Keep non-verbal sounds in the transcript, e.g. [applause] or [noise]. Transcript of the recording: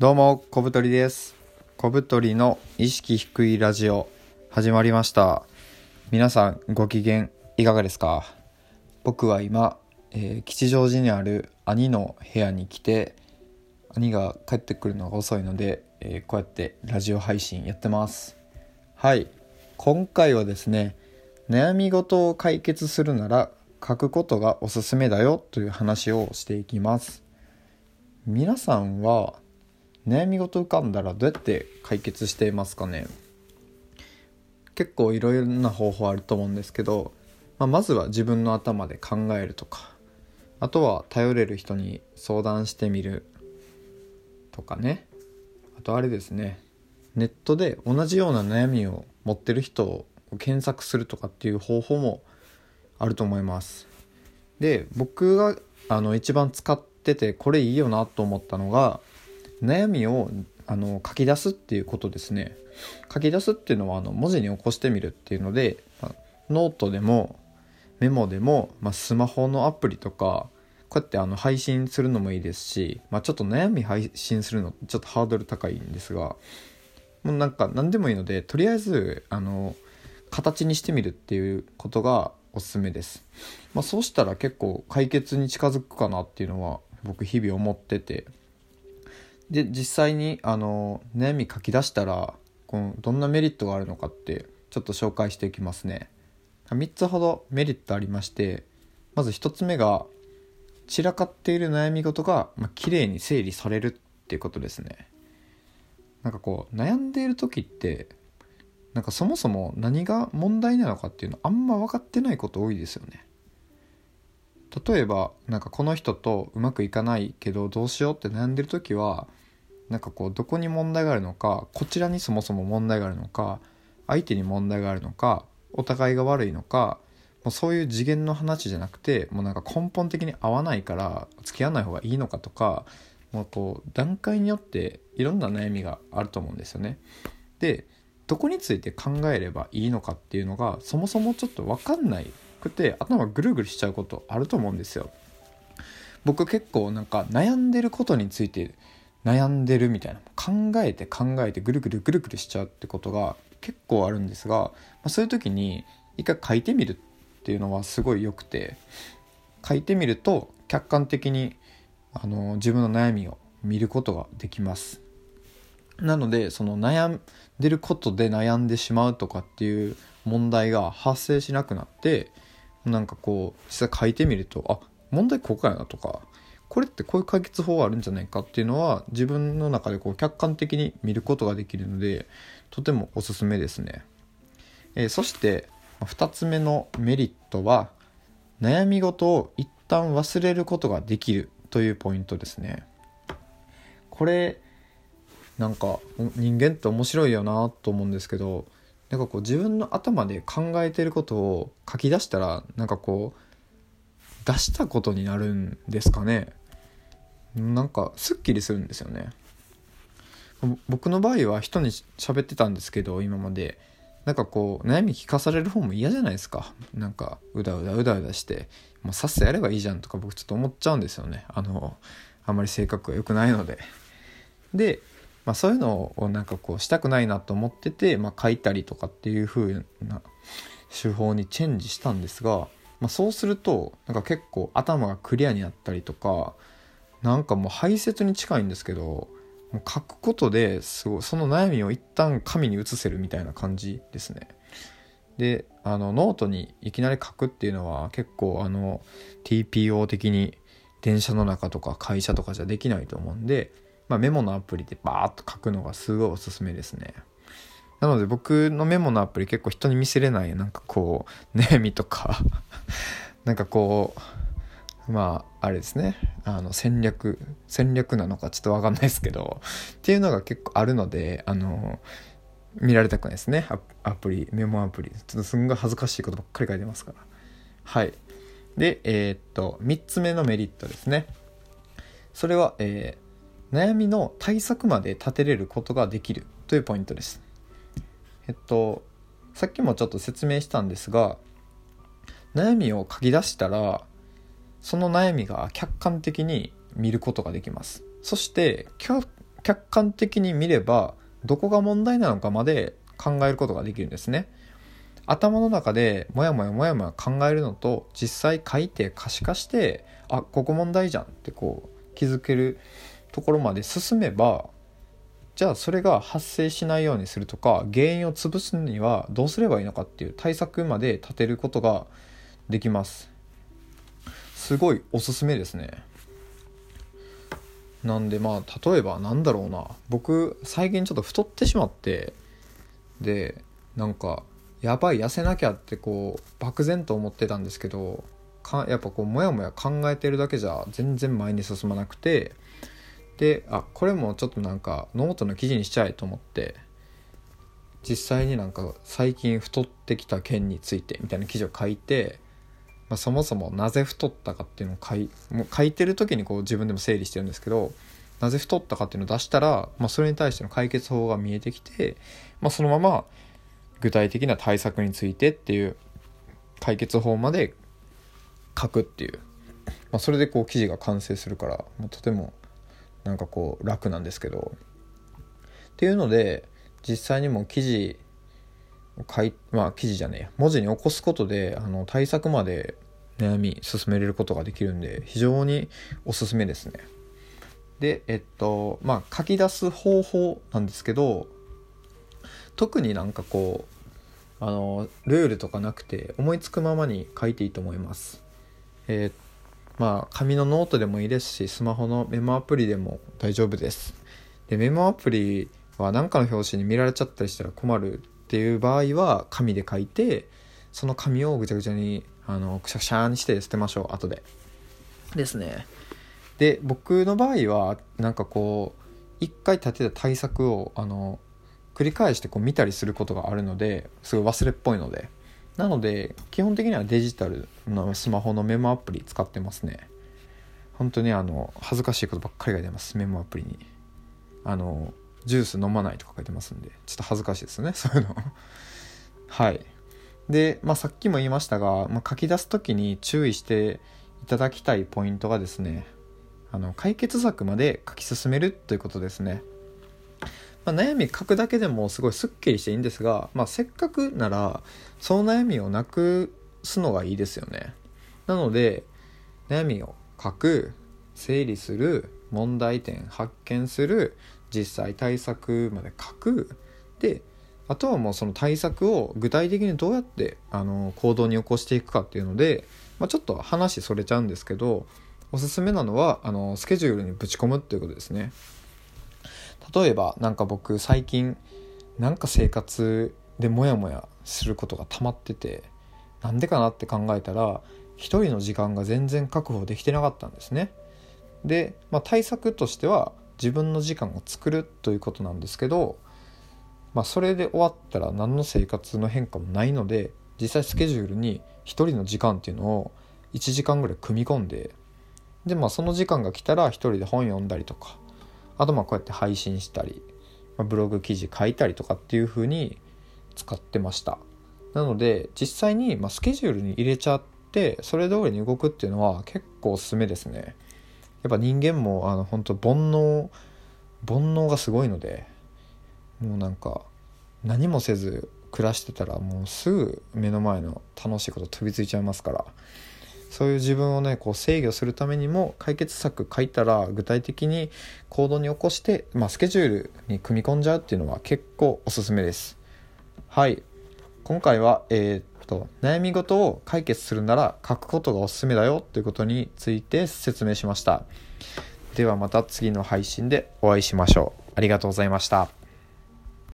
どうも、小太りです。小太りの意識低いラジオ、始まりました。皆さん、ご機嫌いかがですか？僕は今、えー吉祥寺にある兄の部屋に来て、兄が帰ってくるのが遅いので、えーこうやってラジオ配信やってます。はい。今回はですね、悩み事を解決するなら書くことがおすすめだよという話をしていきます。皆さんは悩み事浮かんだらどうやって解決していますかね。結構いろいろな方法あると思うんですけど、まあ、まずは自分の頭で考えるとかあとは頼れる人に相談してみるとかね。あとあれですねネットで同じような悩みを持ってる人を検索するとかっていう方法もあると思います。で僕があの一番使っててこれいいよなと思ったのが悩みをあの書き出すっていうことですね。書き出すっていうのはあの文字に起こしてみるっていうので、まあノートでもメモでも、まあ、スマホのアプリとかこうやってあの配信するのもいいですし、まあ、ちょっと悩み配信するのちょっとハードル高いんですがもうなんか何でもいいのでとりあえずあの形にしてみるっていうことがおすすめです、まあ、そうしたら結構解決に近づくかなっていうのは僕日々思ってて。で実際にあの悩み書き出したらこのどんなメリットがあるのかってちょっと紹介していきますね。3つほどメリットありましてまず1つ目が散らかっている悩み事が、まあ、綺麗に整理されるっていうことですね。なんかこう悩んでいる時ってなんかそもそも何が問題なのかっていうのあんま分かってないこと多いですよね。例えばなんかこの人とうまくいかないけどどうしようって悩んでる時はなんかこうどこに問題があるのかこちらにそもそも問題があるのか相手に問題があるのかお互いが悪いのかもうそういう次元の話じゃなくてもうなんか根本的に合わないから付き合わない方がいいのかとかもうこう段階によっていろんな悩みがあると思うんですよね。でどこについて考えればいいのかっていうのがそもそもちょっと分かんないくて頭ぐるぐるしちゃうことあると思うんですよ。僕結構なんか悩んでることについて悩んでるみたいな考えて考えてぐるぐるぐるぐるしちゃうってことが結構あるんですが、まあ、そういう時に一回書いてみるっていうのはすごい良くて書いてみると客観的にあの自分の悩みを見ることができます。なのでその悩んでることで悩んでしまうとかっていう問題が発生しなくなってなんかこう実際書いてみるとあ問題ここやなとかこれってこういう解決法があるんじゃないかっていうのは自分の中でこう客観的に見ることができるのでとてもおすすめですね、えーそして2つ目のメリットは悩み事を一旦忘れることができるというポイントですね。これなんか人間って面白いよなと思うんですけどなんかこう自分の頭で考えてることを書き出したらなんかこう出したことになるんですかね。なんかすっきりするんですよね。僕の場合は人に喋ってたんですけど今まで。なんかこう悩み聞かされる方も嫌じゃないですか。なんかうだうだうだうだして。もうさっさやればいいじゃんとか僕ちょっと思っちゃうんですよね。あのあんまり性格が良くないので。でまあ、そういうのをなんかこうしたくないなと思ってて、まあ、書いたりとかっていう風な手法にチェンジしたんですが、まあ、そうするとなんか結構頭がクリアになったりとかなんかもう排泄に近いんですけどもう書くことですごいその悩みを一旦紙に移せるみたいな感じですね。であのノートにいきなり書くっていうのは結構あの TPO 的に電車の中とか会社とかじゃできないと思うんでまあ、メモのアプリでバーッと書くのがすごいおすすめですね。なので僕のメモのアプリ結構人に見せれないなんかこう悩みとか [laughs] なんかこうまああれですね。あの戦略戦略なのかちょっと分かんないですけどっていうのが結構あるのであの見られたくないですね。アプリメモアプリ。ちょっとすんごい恥ずかしいことばっかり書いてますから。はい。でえー、っと3つ目のメリットですね。それはえー悩みの対策まで立てれることができるというポイントです。えっとさっきもちょっと説明したんですが悩みを書き出したらその悩みが客観的に見ることができます。そして客観的に見ればどこが問題なのかまで考えることができるんですね。頭の中でモヤモヤモヤモヤ考えるのと実際書いて可視化してあここ問題じゃんってこう気づけるところまで進めばじゃあそれが発生しないようにするとか原因を潰すにはどうすればいいのかっていう対策まで立てることができますすごいおすすめですね。なんでまあ例えばなんだろうな。僕最近ちょっと太ってしまってでなんかやばい痩せなきゃってこう漠然と思ってたんですけどかやっぱこうモヤモヤ考えてるだけじゃ全然前に進まなくてであこれもちょっとなんかノートの記事にしちゃえと思って実際になんか最近太ってきた件についてみたいな記事を書いて、まあ、そもそもなぜ太ったかっていうのを書いもう書いてる時にこう自分でも整理してるんですけどなぜ太ったかっていうのを出したら、まあ、それに対しての解決法が見えてきて、まあ、そのまま具体的な対策についてっていう解決法まで書くっていう、まあ、それでこう記事が完成するからもうとてもなんかこう楽なんですけど。っていうので実際にも記事を書いまあ記事じゃねえ文字に起こすことであの対策まで悩み進めれることができるんで非常におすすめですね。でえっとまあ書き出す方法なんですけど特になんかこうあのルールとかなくて思いつくままに書いていいと思います。えー、まあ紙のノートでもいいですしスマホのメモアプリでも大丈夫です。でメモアプリは何かの拍子に見られちゃったりしたら困るっていう場合は紙で書いてその紙をぐちゃぐちゃにあのくしゃくしゃにして捨てましょう後で。ですね。で僕の場合はなんかこう一回立てた対策をあの繰り返してこう見たりすることがあるのですごい忘れっぽいのでなので基本的にはデジタルのスマホのメモアプリ使ってますね本当にあの恥ずかしいことばっかりが出ますメモアプリにあのジュース飲まないとか書いてますんでちょっと恥ずかしいですね [laughs] そういうの。はい。で、まあ、さっきも言いましたが、まあ、書き出す時に注意していただきたいポイントがですねあの解決策まで書き進めるということですね。まあ、悩み書くだけでもすごいすっきりしていいんですが、まあ、せっかくならその悩みをなくすのがいいですよね。なので悩みを書く整理する問題点発見する実際対策まで書くであとはもうその対策を具体的にどうやってあの行動に起こしていくかっていうので、まあ、ちょっと話それちゃうんですけどおすすめなのはあのスケジュールにぶち込むっていうことですね。例えばなんか僕最近なんか生活でモヤモヤすることが溜まっててなんでかなって考えたら一人の時間が全然確保できてなかったんですね。で、まあ、対策としては自分の時間を作るということなんですけど、まあ、それで終わったら何の生活の変化もないので実際スケジュールに一人の時間っていうのを1時間ぐらい組み込んででまあその時間が来たら一人で本読んだりとかあとまあこうやって配信したり、まあ、ブログ記事書いたりとかっていう風に使ってました。なので実際にまスケジュールに入れちゃってそれ通りに動くっていうのは結構おすすめですね。やっぱ人間もあの本当煩悩煩悩がすごいのでもうなんか何もせず暮らしてたらもうすぐ目の前の楽しいこと飛びついちゃいますから。そういう自分をねこう制御するためにも解決策書いたら具体的に行動に起こして、まあ、スケジュールに組み込んじゃうっていうのは結構おすすめです。はい。今回はえー、と悩み事を解決するなら書くことがおすすめだよということについて説明しました。ではまた次の配信でお会いしましょう。ありがとうございました。